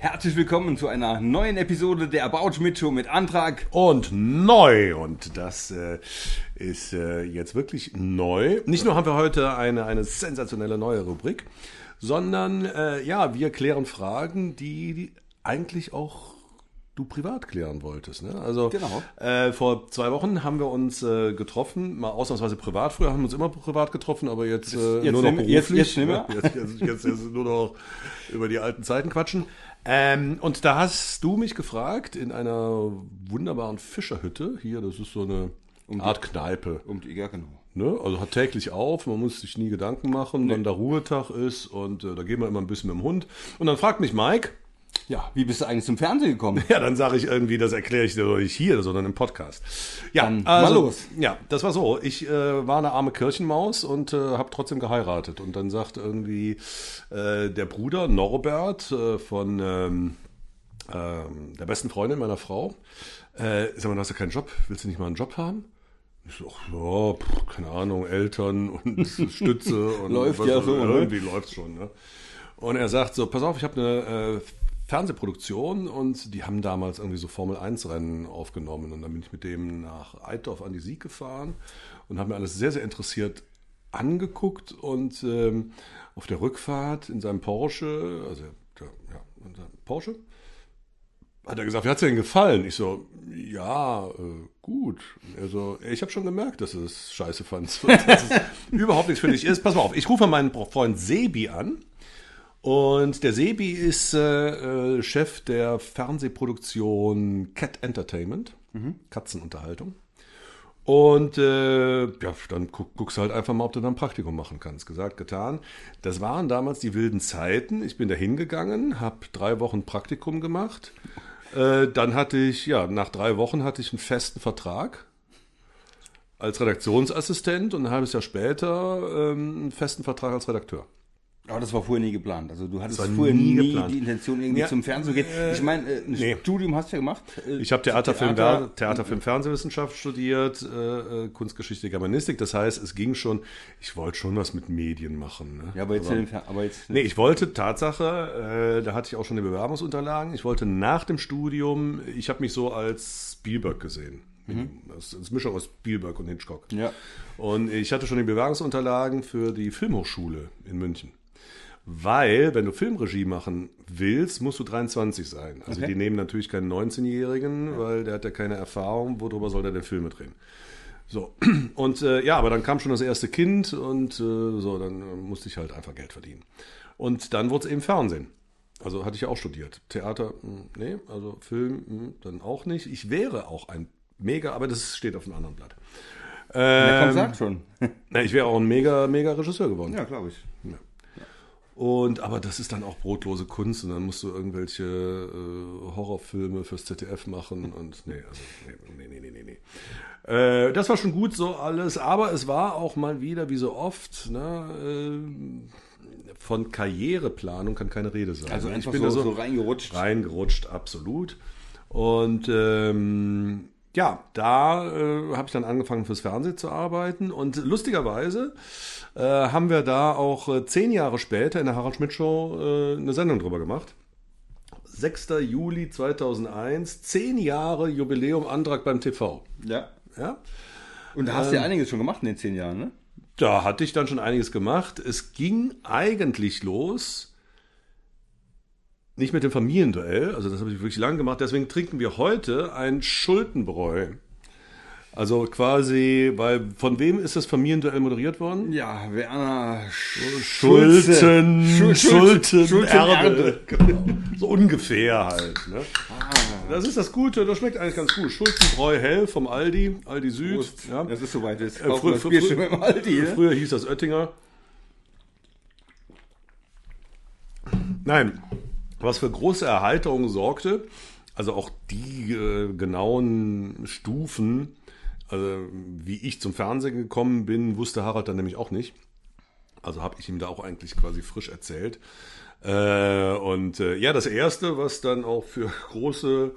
Herzlich willkommen zu einer neuen Episode der About Schmidt Show mit Antrag. und neu. Und das äh, ist äh, jetzt wirklich neu. Nicht nur haben wir heute eine, eine sensationelle neue Rubrik, sondern äh, ja, wir klären Fragen, die, die eigentlich auch du privat klären wolltest. Ne? Also Genau. äh, vor zwei Wochen haben wir uns äh, getroffen, mal ausnahmsweise privat. Früher haben wir uns immer privat getroffen, aber jetzt, äh, jetzt nur noch beruflich. jetzt? Jetzt, jetzt, jetzt, jetzt nur noch über die alten Zeiten quatschen. Ähm, und da hast du mich gefragt in einer wunderbaren Fischerhütte. Hier, das ist so eine Art Kneipe. Um die, ja, genau. Ne? Also hat täglich auf, man muss sich nie Gedanken machen, wann der Ruhetag ist. Und äh, da gehen wir immer ein bisschen mit dem Hund. Und dann fragt mich Mike, Ja, wie bist du eigentlich zum Fernsehen gekommen? ja, dann sage ich irgendwie, das erkläre ich dir doch nicht hier, sondern im Podcast. Ja, Dann mal los. Ja, das war so. Ich äh, war eine arme Kirchenmaus und äh, habe trotzdem geheiratet. Und dann sagt irgendwie äh, der Bruder Norbert äh, von ähm, ähm, der besten Freundin meiner Frau, äh, sag mal, du hast ja keinen Job, willst du nicht mal einen Job haben? Ich so, ach ja, pff, keine Ahnung, Eltern und Stütze und Läuft ja so, ne? Irgendwie läuft's schon, ne? Und er sagt so, pass auf, ich habe eine äh, Fernsehproduktion und die haben damals irgendwie so Formel 1 Rennen aufgenommen und dann bin ich mit dem nach Eitorf an die Sieg gefahren und habe mir alles sehr, sehr interessiert angeguckt und ähm, auf der Rückfahrt in seinem Porsche, also ja, in seinem Porsche, hat er gesagt, wie hat's dir denn gefallen? Ich so, ja, äh, gut. Er so, ich habe schon gemerkt, dass du es scheiße fandst. Dass es überhaupt nichts für dich ist. Pass mal auf, ich rufe meinen Freund Sebi an. Und der Sebi ist äh, äh, Chef der Fernsehproduktion Cat Entertainment, Katzenunterhaltung. Und äh, ja, dann guck, guckst du halt einfach mal, ob du da ein Praktikum machen kannst. Gesagt, getan. Das waren damals die wilden Zeiten. Ich bin da hingegangen, habe drei Wochen Praktikum gemacht. Äh, dann hatte ich, ja, nach drei Wochen hatte ich einen festen Vertrag als Redaktionsassistent und ein halbes Jahr später ähm, einen festen Vertrag als Redakteur. Aber das war vorher nie geplant. Also du hattest vorher nie nie, die Intention, irgendwie Ja, zum Fernsehen zu gehen. Ich meine, äh, ein nee. Studium hast du ja gemacht. Äh, Ich habe Theater, Film, Theater- Film, Fernsehwissenschaft studiert, äh, äh, Kunstgeschichte, Germanistik. Das heißt, es ging schon, ich wollte schon was mit Medien machen. Ne? Ja, aber jetzt, in den Fer- aber jetzt Nee, ich wollte Tatsache, äh, da hatte ich auch schon die Bewerbungsunterlagen, ich wollte nach dem Studium, ich habe mich so als Spielberg gesehen. Das ist Mischung aus Spielberg und Hitchcock. Ja. Und ich hatte schon die Bewerbungsunterlagen für die Filmhochschule in München. Weil, wenn du Filmregie machen willst, musst du 23 sein. Also Okay. die nehmen natürlich keinen 19-Jährigen, weil der hat ja keine Erfahrung, worüber soll der denn Filme drehen? So, und äh, ja, aber dann kam schon das erste Kind und äh, so, dann äh, musste ich halt einfach Geld verdienen. Und dann wurde es eben Fernsehen. Also hatte ich ja auch studiert. Theater, mh, nee, also Film, mh, dann auch nicht. Ich wäre auch ein mega, aber das steht auf einem anderen Blatt. Ja, komm, Ähm, sag schon. na, ich wäre auch ein mega, mega Regisseur geworden. Ja, glaube ich. Und aber das ist dann auch brotlose Kunst und dann musst du irgendwelche äh, Horrorfilme fürs ZDF machen und nee, also nee, nee, nee, nee, nee. Äh, das war schon gut so alles, aber es war auch mal wieder, wie so oft, ne, äh, von Karriereplanung kann keine Rede sein. Also Ich einfach bin so, da so reingerutscht. reingerutscht, absolut. Und ähm, ja, da äh, habe ich dann angefangen fürs Fernsehen zu arbeiten und lustigerweise äh, haben wir da auch äh, zehn Jahre später in der Harald Schmidt Show äh, eine Sendung drüber gemacht. 6. Juli 2001, zehn Jahre Jubiläum Antrag beim TV. Ja. Ja, Und da hast du ja einiges schon gemacht in den zehn Jahren, ne? da hatte ich dann schon einiges gemacht. Es ging eigentlich los, nicht mit dem Familienduell, also das habe ich wirklich lange gemacht, deswegen trinken wir heute ein Schuldenbräu. Also quasi, weil von wem ist das Familienduell moderiert worden? Ja, Werner Schulten, Schul- Schulten, Schulten- Erbe. Genau. So ungefähr halt. Ne? Das ist das Gute, das schmeckt eigentlich ganz gut. Schulzenbräu hell vom Aldi, Aldi Süd. Prost. Ja. Das ist soweit. Jetzt Äh, frü- frü- frü- Aldi? Früher hieß das Oettinger. Nein, was für große Erheiterung sorgte, also auch die äh, genauen Stufen, also wie ich zum Fernsehen gekommen bin, wusste Harald dann nämlich auch nicht. Also habe ich ihm da auch eigentlich quasi frisch erzählt. Äh, und äh, ja, das Erste, was dann auch für große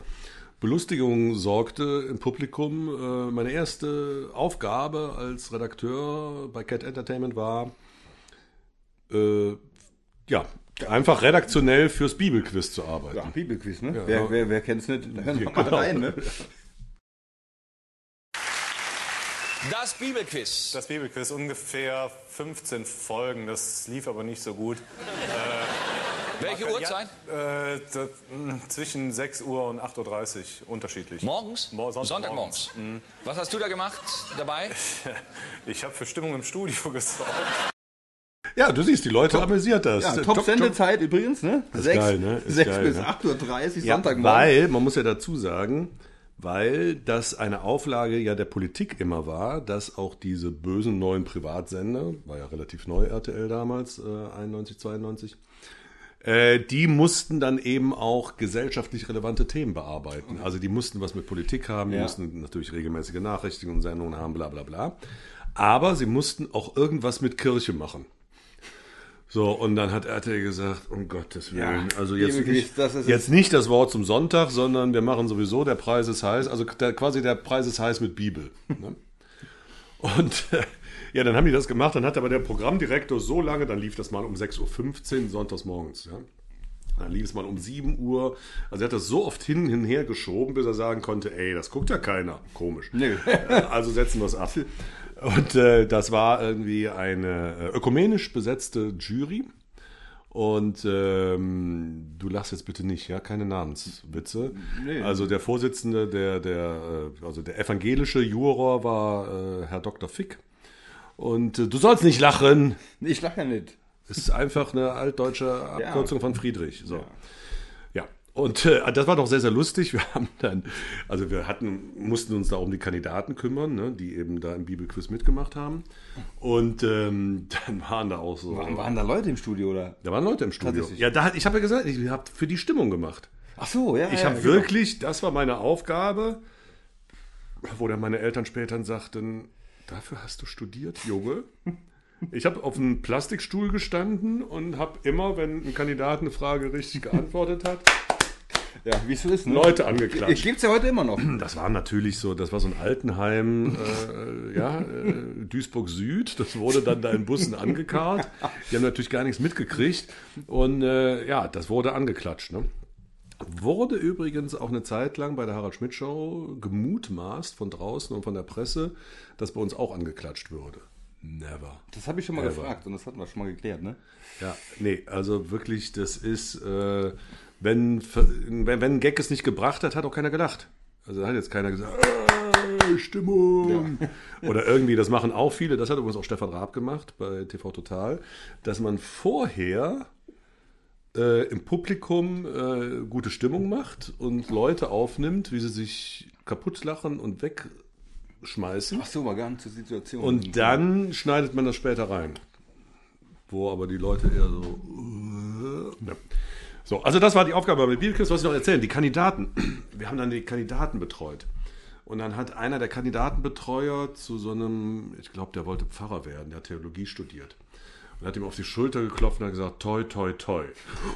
Belustigung sorgte im Publikum, äh, meine erste Aufgabe als Redakteur bei Cat Entertainment war, äh, ja, einfach redaktionell fürs Bibelquiz zu arbeiten. Ja, Bibelquiz, ne? Ja. wer wer, wer kennt's nicht? Wir Ja, mal genau. rein, ne? Das Bibelquiz. Das Bibelquiz ungefähr 15 Folgen, das lief aber nicht so gut. Welche Uhrzeit? Ja, äh, das, mh, zwischen 6 Uhr und 8.30 Uhr unterschiedlich. Morgens? Mo- Sonntagmorgens. Sonntagmorgens. Was hast du da gemacht dabei? Ich habe für Stimmung im Studio gesorgt. Ja, du siehst, die Leute amüsiert das. Ja, Top- top top- Sendezeit übrigens, ne? ist Sechs- geil, ne? Ist 6 geil, bis ne? 8.30 Uhr, Ja, Sonntagmorgen. weil, man muss ja dazu sagen, weil das eine Auflage ja der Politik immer war, dass auch diese bösen neuen Privatsender, war ja relativ neu RTL damals, äh, 91, 92, äh, die mussten dann eben auch gesellschaftlich relevante Themen bearbeiten. Also die mussten was mit Politik haben, die Ja. mussten natürlich regelmäßige Nachrichtigungen, Sendungen haben, bla bla bla. Aber sie mussten auch irgendwas mit Kirche machen. So, und dann hat RTL gesagt, um Gottes Willen, Ja, also jetzt nicht, jetzt nicht das Wort zum Sonntag, sondern wir machen sowieso, der Preis ist heiß, also der, quasi der Preis ist heiß mit Bibel. Ne? Und äh, ja, dann haben die das gemacht, dann hat aber der Programmdirektor so lange, dann lief das mal um 6.15 Uhr sonntags morgens. Ja? Dann lief es mal um 7 Uhr. Also er hat das so oft hin und her geschoben, bis er sagen konnte, ey, das guckt ja keiner. Komisch. Nö. Also setzen wir es ab. Und äh, das war irgendwie eine äh, ökumenisch besetzte Jury. Und ähm, du lachst jetzt bitte nicht, ja, keine Namenswitze. Nee. Also der Vorsitzende, der, der, äh, also der evangelische Juror war äh, Herr Dr. Fick. Und äh, du sollst nicht lachen. Ich lache ja nicht. Es ist einfach eine altdeutsche Abkürzung von Friedrich. So. Ja. Und äh, das war doch sehr, sehr lustig. Wir haben dann, also wir hatten, mussten uns da um die Kandidaten kümmern, ne, die eben da im Bibelquiz mitgemacht haben. Und ähm, dann waren da auch so. Waren, waren da Leute im Studio, oder? Da waren Leute im Studio. Ja, da, ich habe ja gesagt, ich habe für die Stimmung gemacht. Ach so, ja. Ich ja, habe genau. wirklich, das war meine Aufgabe, wo dann meine Eltern später sagten, dafür hast du studiert, Junge. Ich habe auf einem Plastikstuhl gestanden und habe immer, wenn ein Kandidat eine Frage richtig geantwortet hat, Ja, wie es so ist, ne? Leute angeklatscht. Gibt's ja heute immer noch. Das war natürlich so, das war so ein Altenheim, äh, ja, äh, Duisburg Süd. Das wurde dann da in Bussen angekarrt. Die haben natürlich gar nichts mitgekriegt. Und äh, ja, das wurde angeklatscht. Ne? Wurde übrigens auch eine Zeit lang bei der Harald Schmidt Show gemutmaßt von draußen und von der Presse, dass bei uns auch angeklatscht würde. Never. Das habe ich schon mal Ever. gefragt und das hatten wir schon mal geklärt, ne? Ja, nee, also wirklich, das ist, äh, wenn, wenn, wenn ein Gag es nicht gebracht hat, hat auch keiner gelacht. Also da hat jetzt keiner gesagt, äh, Stimmung. Oder irgendwie, das machen auch viele, das hat übrigens auch Stefan Raab gemacht bei TV Total, dass man vorher äh, im Publikum äh, gute Stimmung macht und Leute aufnimmt, wie sie sich kaputt lachen und wegschmeißen. Ach so, war gar nicht zur Situation. Und dann schneidet man das später rein. Wo aber die Leute eher so. äh, Ja. So, also das war die Aufgabe bei Bibelquiz. Was ich noch erzählen, die Kandidaten. Wir haben dann die Kandidaten betreut. Und dann hat einer der Kandidatenbetreuer zu so einem, ich glaube, der wollte Pfarrer werden, der hat Theologie studiert. Und hat ihm auf die Schulter geklopft und hat gesagt, toi, toi, toi.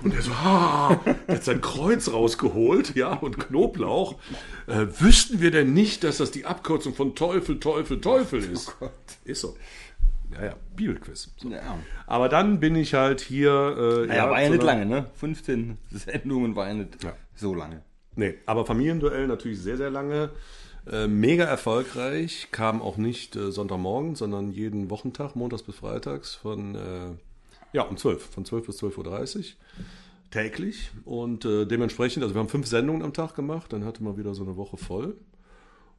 Und er so, ah, der hat sein Kreuz rausgeholt, ja, und Knoblauch. Äh, wüssten wir denn nicht, dass das die Abkürzung von Teufel, Teufel, Teufel ist? ist so. Ja, ja, Bibelquiz. So. Ja. Aber dann bin ich halt hier. Äh, Naja, war ja zu nicht lange, ne? 15 Sendungen war ja nicht Ja. so lange. Nee, aber Familienduell natürlich sehr, sehr lange. Äh, mega erfolgreich. Kam auch nicht äh, Sonntagmorgen, sondern jeden Wochentag, montags bis freitags von, äh, ja, um 12. Von 12 bis 12.30 Uhr. Täglich. Und äh, dementsprechend, also wir haben fünf Sendungen am Tag gemacht, dann hatte man wieder so eine Woche voll.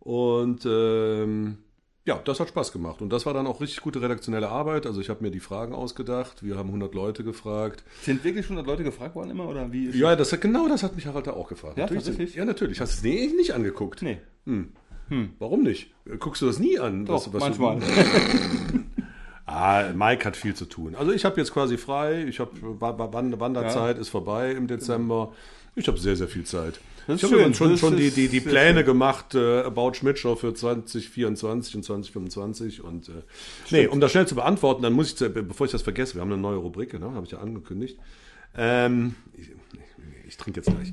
Und ähm, ja, das hat Spaß gemacht. Und das war dann auch richtig gute redaktionelle Arbeit. Also ich habe mir die Fragen ausgedacht. Wir haben 100 Leute gefragt. Sind wirklich 100 Leute gefragt worden immer? Oder wie Ja, das hat, genau das hat mich Harald da auch gefragt. Ja, natürlich. tatsächlich? Ja, natürlich. Hast du es nicht angeguckt? Nee. Warum nicht? Guckst du das nie an? Doch, was, was manchmal. Du, ah, Mike hat viel zu tun. Also ich habe jetzt quasi frei. Ich habe Wand Wanderzeit ist vorbei im Dezember. Ich habe sehr, sehr viel Zeit. Das ich habe schön. schon, Das schon die, die, die Pläne gemacht, äh, About Schmidt Show für 2024 und 2025. Und äh, nee, um das schnell zu beantworten, dann muss ich, zu- bevor ich das vergesse, wir haben eine neue Rubrik, ne? habe ich ja angekündigt. Ähm, ich, ich, ich trinke jetzt gleich.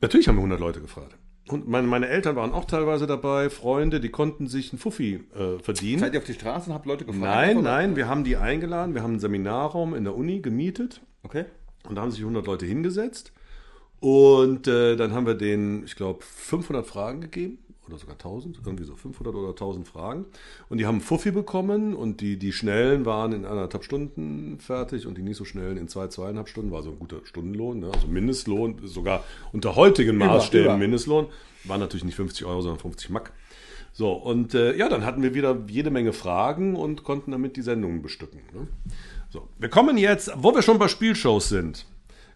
Natürlich haben wir 100 Leute gefragt. Und meine, meine Eltern waren auch teilweise dabei, Freunde, die konnten sich einen Fuffi äh, verdienen. Seid ihr auf die Straße und habt Leute gefragt? Nein, oder? nein, wir haben die eingeladen, wir haben einen Seminarraum in der Uni gemietet Okay. und da haben sich 100 Leute hingesetzt und äh, dann haben wir denen, ich glaube, 500 Fragen gegeben oder sogar 1000, irgendwie so 500 oder 1000 Fragen und die haben einen Fuffi bekommen und die, die Schnellen waren in anderthalb Stunden fertig und die nicht so schnellen in zwei, zweieinhalb Stunden, war so ein guter Stundenlohn, ne? also Mindestlohn, sogar unter heutigen Maßstäben über. Mindestlohn, war natürlich nicht 50 Euro, sondern 50 Mack. So, und äh, ja, dann hatten wir wieder jede Menge Fragen und konnten damit die Sendungen bestücken. Ne? So, wir kommen jetzt, wo wir schon bei Spielshows sind,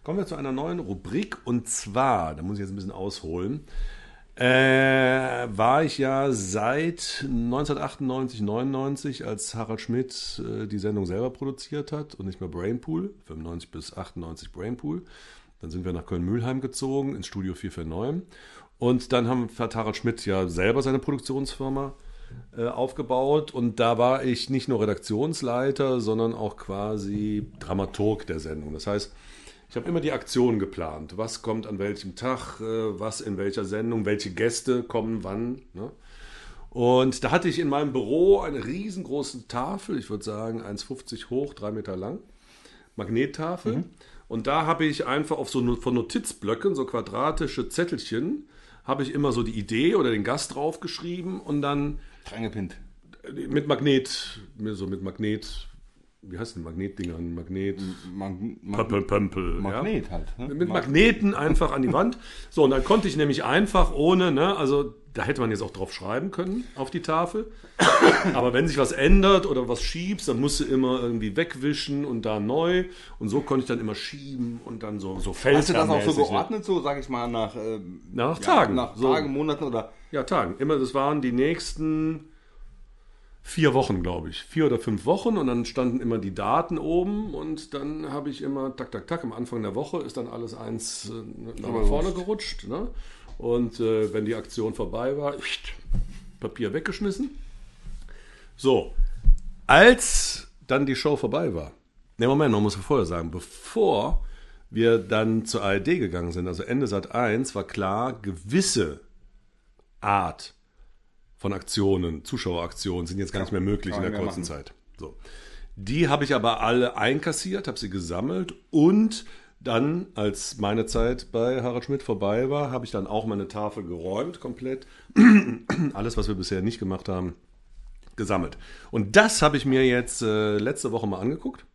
kommen wir zu einer neuen Rubrik und zwar, da muss ich jetzt ein bisschen ausholen, äh, war ich ja seit 1998, 99, als Harald Schmidt äh, die Sendung selber produziert hat und nicht mehr Brainpool, 95 bis 98 Brainpool. Dann sind wir nach Köln-Mühlheim gezogen, ins Studio 449. Und dann haben, hat Harald Schmidt ja selber seine Produktionsfirma äh, aufgebaut. Und da war ich nicht nur Redaktionsleiter, sondern auch quasi Dramaturg der Sendung. Das heißt, ich habe immer die Aktion geplant. Was kommt an welchem Tag, äh, was in welcher Sendung, welche Gäste kommen wann. Ne? Und da hatte ich in meinem Büro eine riesengroße Tafel, ich würde sagen 1,50 hoch, 3 Meter lang, Magnettafel. Und da habe ich einfach auf so von Notizblöcken, so quadratische Zettelchen, habe ich immer so die Idee oder den Gast draufgeschrieben und dann Reingepinnt. mit Magnet, so mit Magnet, wie heißt denn Magnetdingern? Magnet. Mag Mag Pömpel, Pömpel. Magnet ja. halt. Ne? Mit Mag- Magneten einfach an die Wand. So, und dann konnte ich nämlich einfach ohne, ne, also da hätte man jetzt auch drauf schreiben können auf die Tafel. Aber wenn sich was ändert oder was schiebst, dann musst du immer irgendwie wegwischen und da neu. Und so konnte ich dann immer schieben und dann so, so Hast du das auch so ne? geordnet, so sag ich mal, nach, ähm, Nach ja, Tagen. Nach So. Tagen, Monaten oder. Ja, Tagen. Immer, das waren die nächsten vier Wochen, glaube ich. Vier oder fünf Wochen und dann standen immer die Daten oben und dann habe ich immer, tak, tak, tak, am Anfang der Woche ist dann alles eins äh, nach vorne gerutscht. Ne? Und äh, wenn die Aktion vorbei war, Papier weggeschmissen. So, als dann die Show vorbei war, ne Moment, man muss vorher sagen, bevor wir dann zur ARD gegangen sind, also Ende Sat 1, war klar, gewisse Art von Aktionen, Zuschaueraktionen sind jetzt gar nicht mehr möglich in der kurzen machen. Zeit. So. Die habe ich aber alle einkassiert, habe sie gesammelt und dann, als meine Zeit bei Harald Schmidt vorbei war, habe ich dann auch meine Tafel geräumt, komplett. Alles, was wir bisher nicht gemacht haben, gesammelt. Und das habe ich mir jetzt äh, letzte Woche mal angeguckt.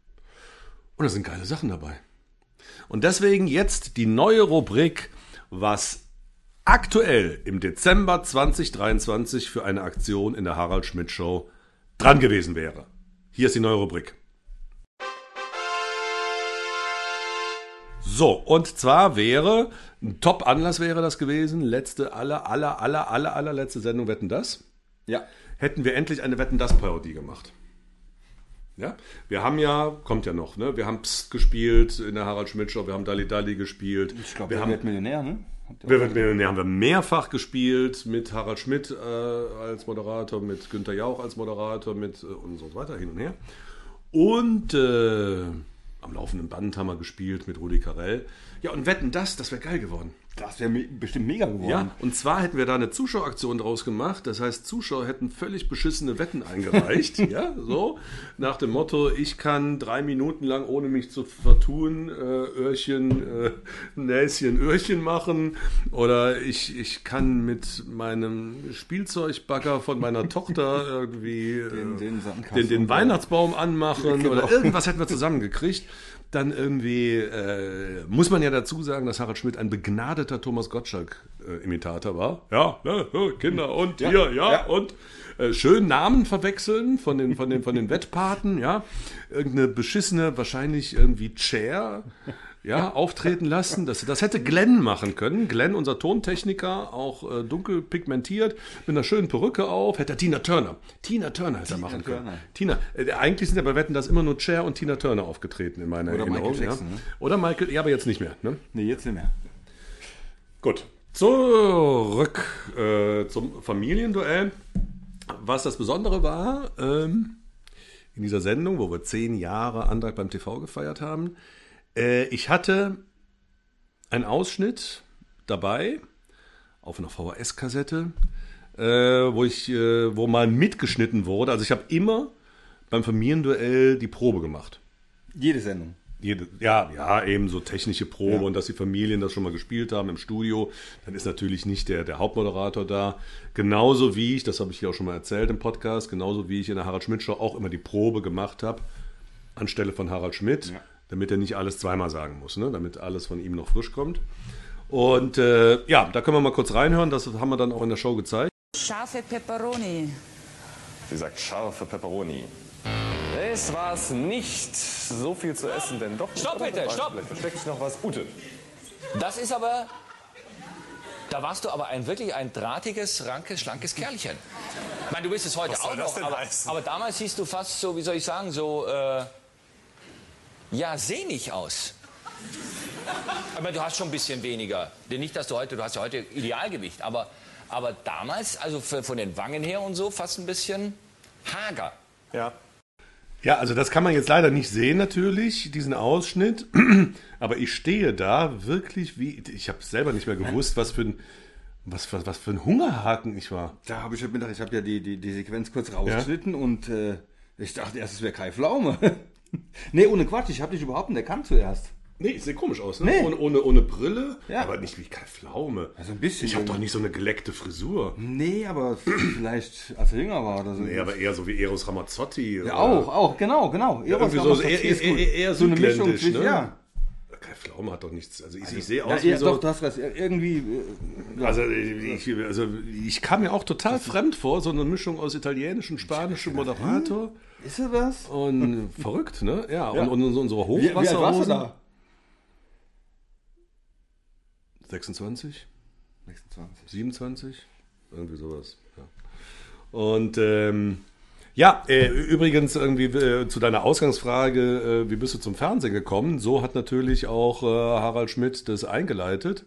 Und da sind geile Sachen dabei. Und deswegen jetzt die neue Rubrik, was aktuell im Dezember 2023 für eine Aktion in der Harald Schmidt Show dran gewesen wäre. Hier ist die neue Rubrik. So, und zwar wäre, ein Top-Anlass wäre das gewesen, letzte, aller, aller, aller, aller, allerletzte Sendung Wetten das Ja. hätten wir endlich eine Wetten das Parodie gemacht. Ja, wir haben ja, kommt ja noch, ne? Wir haben Psst gespielt in der Harald Schmidt Show, wir haben Dali Dali gespielt. Ich glaube, wir haben Millionär, ne? Wer wird Millionär haben wir mehrfach gespielt mit Harald Schmidt äh, als Moderator, mit Günther Jauch als Moderator, mit äh, und so weiter hin und her. Und äh, am laufenden Band haben wir gespielt mit Rudi Carell. Ja, und wetten das, das wäre geil geworden. Das wäre bestimmt mega geworden. Ja, und zwar hätten wir da eine Zuschaueraktion draus gemacht. Das heißt, Zuschauer hätten völlig beschissene Wetten eingereicht. ja, so. Nach dem Motto, ich kann drei Minuten lang, ohne mich zu vertun, äh, Öhrchen, äh, Näschen, Öhrchen machen. Oder ich, ich kann mit meinem Spielzeugbagger von meiner Tochter irgendwie äh, Den- den Sandkasten. den, den Weihnachtsbaum anmachen. Genau. Oder irgendwas hätten wir zusammengekriegt. Dann irgendwie äh, muss man ja dazu sagen, dass Harald Schmidt ein begnadeter Thomas Gottschalk-Imitator war. Ja, ne, so, Kinder und Ja, hier, ja, ja. und äh, schön Namen verwechseln von den, von den, von den Wettpaten, ja. Irgendeine beschissene, wahrscheinlich irgendwie Chair, ja, auftreten lassen. Das, das hätte Glenn machen können. Glenn, unser Tontechniker, auch äh, dunkel pigmentiert, mit einer schönen Perücke auf. Hätte er Tina Turner. Tina Turner hätte er machen können. Turner. Tina, äh, eigentlich sind ja bei Wetten das immer nur Cher und Tina Turner aufgetreten in meiner Oder Erinnerung. Michael Jackson, ja. ne? Oder Michael, ja, aber jetzt nicht mehr. Ne? Nee, jetzt nicht mehr. Gut. Zurück äh, zum Familienduell. Was das Besondere war, ähm, in dieser Sendung, wo wir zehn Jahre Antrag beim TV gefeiert haben, äh, ich hatte einen Ausschnitt dabei auf einer VHS-Kassette, äh, wo ich, äh, wo mal mitgeschnitten wurde. Also ich habe immer beim Familienduell die Probe gemacht. Jede Sendung. Jede, ja, ja, eben so technische Probe Ja. und dass die Familien das schon mal gespielt haben im Studio, dann ist natürlich nicht der, der Hauptmoderator da. Genauso wie ich, das habe ich hier auch schon mal erzählt im Podcast, genauso wie ich in der Harald Schmidt Show auch immer die Probe gemacht habe, anstelle von Harald Schmidt, Ja. Damit er nicht alles zweimal sagen muss, ne? damit alles von ihm noch frisch kommt. Und äh, ja, da können wir mal kurz reinhören, das haben wir dann auch in der Show gezeigt. Scharfe Peperoni. Sie sagt scharfe Peperoni. Es war es nicht so viel zu essen, denn doch. Stopp, bitte, stopp. Vielleicht versteckt sich noch was. Ute. Das ist aber. Da warst du aber ein wirklich ein drahtiges, rankes, schlankes Kerlchen. Ich meine, du bist es heute Was soll auch das noch, denn aber, aber damals siehst du fast so, wie soll ich sagen, so äh, ja sehnig aus. Aber du hast schon ein bisschen weniger. Denn nicht, dass du heute, du hast ja heute Idealgewicht, aber, aber damals, also für, von den Wangen her und so, fast ein bisschen hager. Ja. Ja, also das kann man jetzt leider nicht sehen natürlich, diesen Ausschnitt. Aber ich stehe da wirklich wie, ich habe selber nicht mehr gewusst, was für ein, was, was, was für ein Hungerhaken ich war. Da habe ich heute Mittag, ich habe ja die, die, die Sequenz kurz rausgeschnitten und äh, ich dachte erst, es wäre Kai Pflaume. nee, ohne Quatsch, ich habe dich überhaupt nicht erkannt zuerst. Nee, ich sehe komisch aus, ne? Nee. Ohne, ohne, ohne Brille, Ja. aber nicht wie Kai Pflaume. Also ein bisschen Ich habe doch nicht so eine geleckte Frisur. Nee, aber vielleicht als er jünger war oder so. Nee, aber eher so wie Eros Ramazzotti. ja, auch, auch, genau, genau. Eros so- Ramazzotti eher- ist eher- eher so eine Mischung zwischen, ne? ja. Kai Pflaume hat doch nichts. Also ich, ich sehe Ja, aus ja, wie so. doch, du hast recht. Irgendwie, äh, Also ich, also ich kam mir auch total fremd vor, so eine Mischung aus italienischem, spanischem Moderator. Ist er das? Und verrückt, ne? Ja, Ja. Und, und unsere Wie, wie Hochwasserhosen. da? 26, 26. 27, irgendwie sowas. Ja. Und ähm, ja, äh, übrigens irgendwie äh, zu deiner Ausgangsfrage, äh, wie bist du zum Fernsehen gekommen? So hat natürlich auch äh, Harald Schmidt das eingeleitet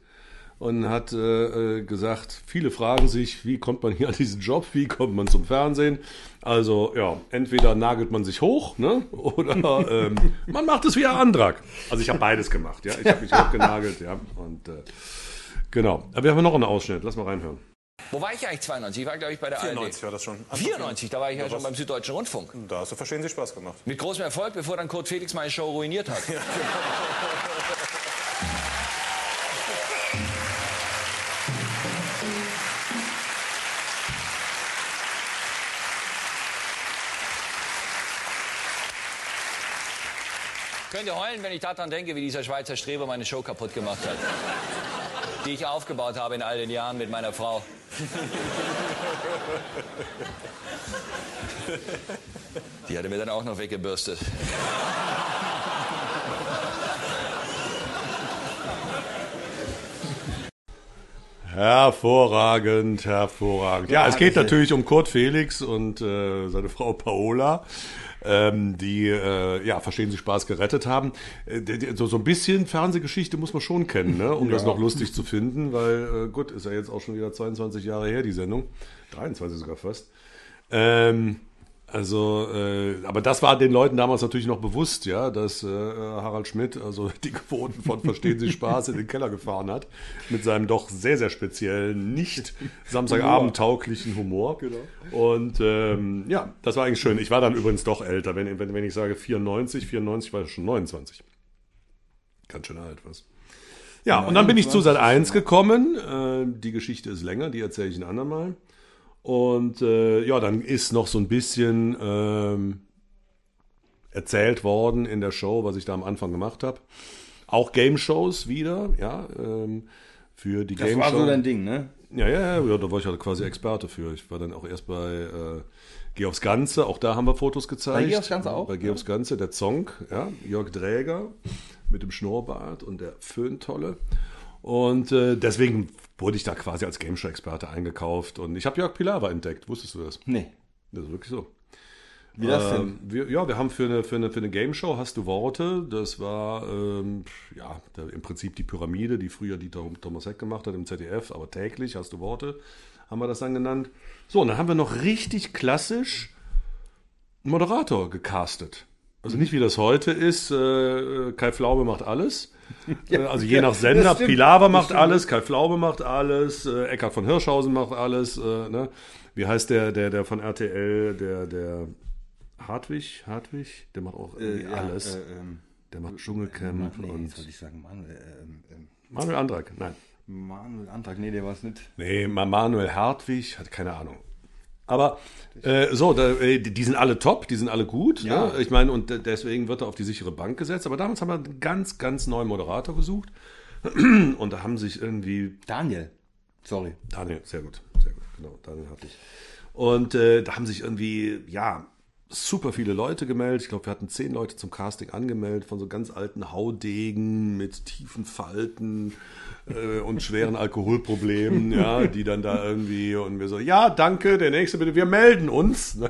und hat äh, äh, gesagt, viele fragen sich, wie kommt man hier an diesen Job, wie kommt man zum Fernsehen? Also ja, entweder nagelt man sich hoch, ne? Oder ähm, man macht es wie ein Antrag. Also ich habe beides gemacht, ja. Ich habe mich hochgenagelt, ja. Und äh, genau. Aber wir haben noch einen Ausschnitt, lass mal reinhören. Wo war ich eigentlich 92? Ich war, glaube ich, bei der 94 ARD. war das schon. 94, da war ich ja schon beim Süddeutschen Rundfunk. Da hast du Verstehen Sie Spaß gemacht. Mit großem Erfolg, bevor dann Kurt Felix meine Show ruiniert hat. Könnt ihr heulen, wenn ich daran denke, wie dieser Schweizer Streber meine Show kaputt gemacht hat. Die ich aufgebaut habe in all den Jahren mit meiner Frau. Die hatte mir dann auch noch weggebürstet. Hervorragend, hervorragend. Ja, es geht natürlich um Kurt Felix und äh, seine Frau Paola, ähm, die, äh, ja, verstehen Sie Spaß gerettet haben. Äh, so, so ein bisschen Fernsehgeschichte muss man schon kennen, ne, um das noch lustig zu finden, weil, äh, gut, ist ja jetzt auch schon wieder 22 Jahre her, die Sendung. 23 sogar fast. Ähm, also, äh, aber das war den Leuten damals natürlich noch bewusst, ja, dass äh, Harald Schmidt also die Quoten von Verstehen Sie Spaß in den Keller gefahren hat mit seinem doch sehr, sehr speziellen, nicht Samstagabend tauglichen Humor. Und ähm, ja, das war eigentlich schön. Ich war dann übrigens doch älter, wenn, wenn, wenn ich sage 94, 94 war ich schon 29. Ganz schön alt, was. Ja, und dann bin ich zu Sat 1 gekommen. Äh, die Geschichte ist länger, die erzähle ich ein andermal. Und äh, ja, dann ist noch so ein bisschen ähm, erzählt worden in der Show, was ich da am Anfang gemacht habe. Auch Game-Shows wieder, ja, ähm, für die Das Game war Show. so dein Ding, ne? Ja, ja, ja, ja, da war ich halt quasi Experte für. Ich war dann auch erst bei äh, Geh aufs Ganze, auch da haben wir Fotos gezeigt. Bei Geh aufs Ganze auch? Bei Geh aufs Ganze, der Zong, ja, Jörg Dräger mit dem Schnurrbart und der Föhntolle. Und äh, deswegen wurde ich da quasi als Game Show-Experte eingekauft. Und ich habe Jörg Pilawa entdeckt, wusstest du das? Nee. Das ist wirklich so. Wie das denn? Ähm, wir, ja, wir haben für eine, für eine, für eine Game Show Hast du Worte? Das war ähm, ja im Prinzip die Pyramide, die früher Dieter Thomas Heck gemacht hat im ZDF, aber täglich Hast du Worte, haben wir das dann genannt. So, und dann haben wir noch richtig klassisch einen Moderator gecastet. Also nicht wie das heute ist, äh, Kai Flaube macht alles. Äh, also je nach Sender, stimmt. Pilawa macht alles, Kai Flaube macht alles, äh, Eckhard von Hirschhausen macht alles. Äh, ne? Wie heißt der, der, der von RTL, der, der Hartwig, Hartwig, der macht auch Äh, ja, alles. Äh, ähm, der macht Dschungelcamp nee, und jetzt ich sagen, Manuel, äh, ähm, ähm, Manuel Andrak, nein. Manuel Antrag, nee, der war es nicht. Nee, Ma- Manuel Hartwig, hat keine Ahnung. Aber äh, so, da, äh, die sind alle top, die sind alle gut. Ja. Ne? Ich meine, und de- deswegen wird er auf die sichere Bank gesetzt. Aber damals haben wir einen ganz, ganz neuen Moderator gesucht. Und da haben sich irgendwie Daniel. Sorry. Daniel, sehr gut, sehr gut, genau, Daniel hatte ich. Und äh, da haben sich irgendwie, ja, super viele Leute gemeldet. Ich glaube, wir hatten zehn Leute zum Casting angemeldet, von so ganz alten Haudegen mit tiefen Falten äh, und schweren Alkoholproblemen, ja, die dann da irgendwie und wir so, ja, danke, der nächste bitte, wir melden uns. Ne?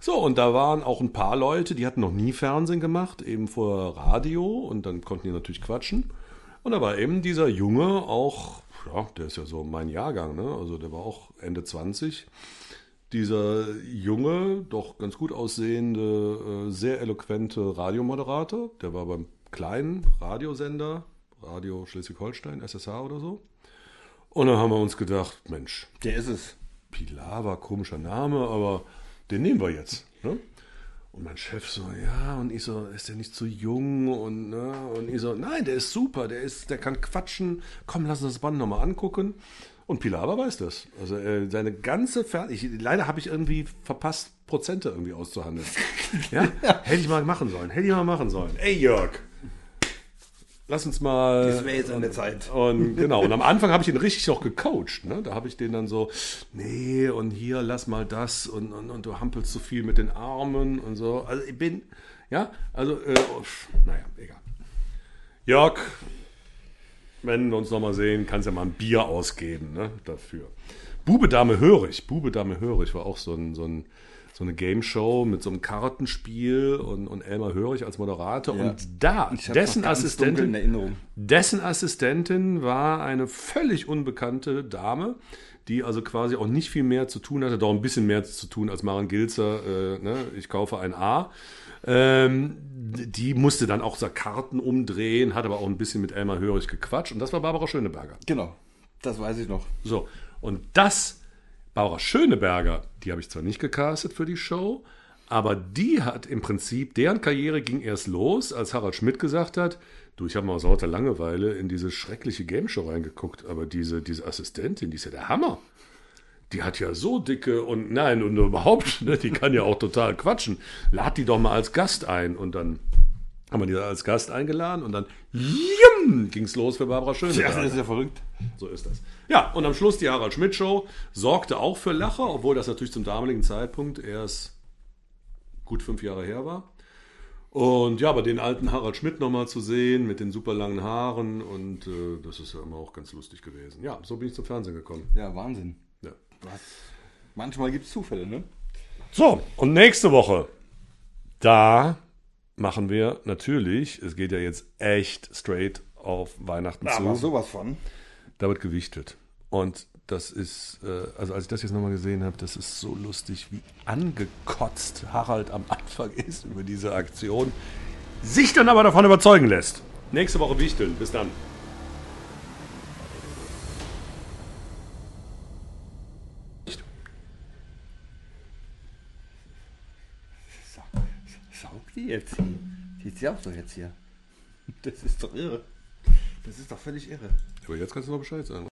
So, und da waren auch ein paar Leute, die hatten noch nie Fernsehen gemacht, eben vor Radio und dann konnten die natürlich quatschen. Und da war eben dieser Junge auch, ja, der ist ja so mein Jahrgang, ne? Also der war auch Ende 20. Dieser junge, doch ganz gut aussehende, äh, sehr eloquente Radiomoderator, der war beim kleinen Radiosender, Radio Schleswig-Holstein, SSH oder so. Und dann haben wir uns gedacht, Mensch, Der ist es. Pilawa, komischer Name, aber den nehmen wir jetzt. Ne? Und mein Chef so, ja, und ich so, ist der nicht zu jung? Und, ne? und ich so, nein, der ist super, der, ist, der kann quatschen. Komm, lass uns das Band nochmal angucken. Und Pilawa weiß das. Also äh, seine ganze Fer ich, Leider habe ich irgendwie verpasst, Prozente irgendwie auszuhandeln. ja? Hätte ich mal machen sollen. Hätte ich mal machen sollen. Ey, Jörg. Lass uns mal. Das wäre jetzt an der Zeit. Und genau, und am Anfang habe ich ihn richtig noch gecoacht. Ne? Da habe ich den dann so, nee, und hier lass mal das und, und, und du hampelst so viel mit den Armen und so. Also ich bin, ja, also, äh, naja, egal. Jörg, wenn wir uns nochmal sehen, kannst ja mal ein Bier ausgeben ne, dafür. Bube, Dame, Hörig. Bube, Dame, Hörig war auch so, ein, so, ein, so eine Game Show mit so einem Kartenspiel und, und Elmar Hörig als Moderator. Ja. Und da, dessen Assistentin, dessen Assistentin war eine völlig unbekannte Dame, die also quasi auch nicht viel mehr zu tun hatte, doch ein bisschen mehr zu tun als Maren Gilzer, äh, ne? ich kaufe ein A. Ähm, die musste dann auch so Karten umdrehen, hat aber auch ein bisschen mit Elmar Hörig gequatscht und das war Barbara Schöneberger. Genau. Das weiß ich noch. So, und das, Barbara Schöneberger, die habe ich zwar nicht gecastet für die Show, aber die hat im Prinzip, deren Karriere ging erst los, als Harald Schmidt gesagt hat, du, ich habe mal aus lauter Langeweile in diese schreckliche Game Show reingeguckt, aber diese, diese Assistentin, die ist ja der Hammer. Die hat ja so dicke und nein, und überhaupt, ne, die kann ja auch total quatschen. Lad die doch mal als Gast ein. Und dann haben wir die als Gast eingeladen und dann ging es los für Barbara Schöneberger. Ja, das ist ja verrückt. So ist das. Ja, und am Schluss die Harald Schmidt Show sorgte auch für Lacher, obwohl das natürlich zum damaligen Zeitpunkt erst gut fünf Jahre her war. Und ja, aber den alten Harald Schmidt nochmal zu sehen mit den super langen Haaren und äh, das ist ja immer auch ganz lustig gewesen. Ja, so bin ich zum Fernsehen gekommen. Ja, Wahnsinn. Was? Manchmal gibt es Zufälle, ne? So, und nächste Woche, da machen wir natürlich, es geht ja jetzt echt straight auf Weihnachten Aber zu. sowas von. Da wird gewichtet. Und das ist, äh, also als ich das jetzt nochmal gesehen habe, das ist so lustig, wie angekotzt Harald am Anfang ist über diese Aktion, sich dann aber davon überzeugen lässt. Nächste Woche wichteln. Bis dann. Die jetzt hier? Die saugt doch jetzt hier. Das ist doch irre. Das ist doch völlig irre. Aber jetzt kannst du noch Bescheid sagen.